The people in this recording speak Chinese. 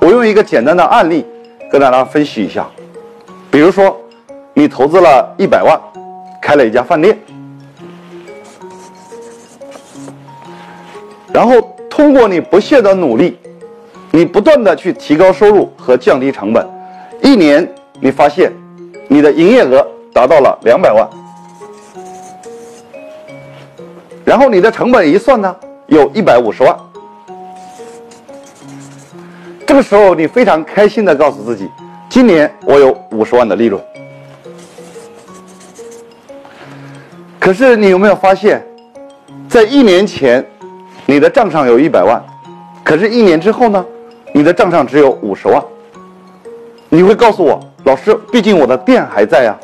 我用一个简单的案例跟大家分析一下。比如说，你投资了一百万，开了一家饭店，然后通过你不懈的努力，你不断的去提高收入和降低成本，一年你发现你的营业额达到了两百万，然后你的成本一算呢，有一百五十万。这个时候，你非常开心的告诉自己，今年我有五十万的利润。可是你有没有发现，在一年前，你的账上有一百万，可是，一年之后呢，你的账上只有五十万。你会告诉我，老师，毕竟我的店还在呀。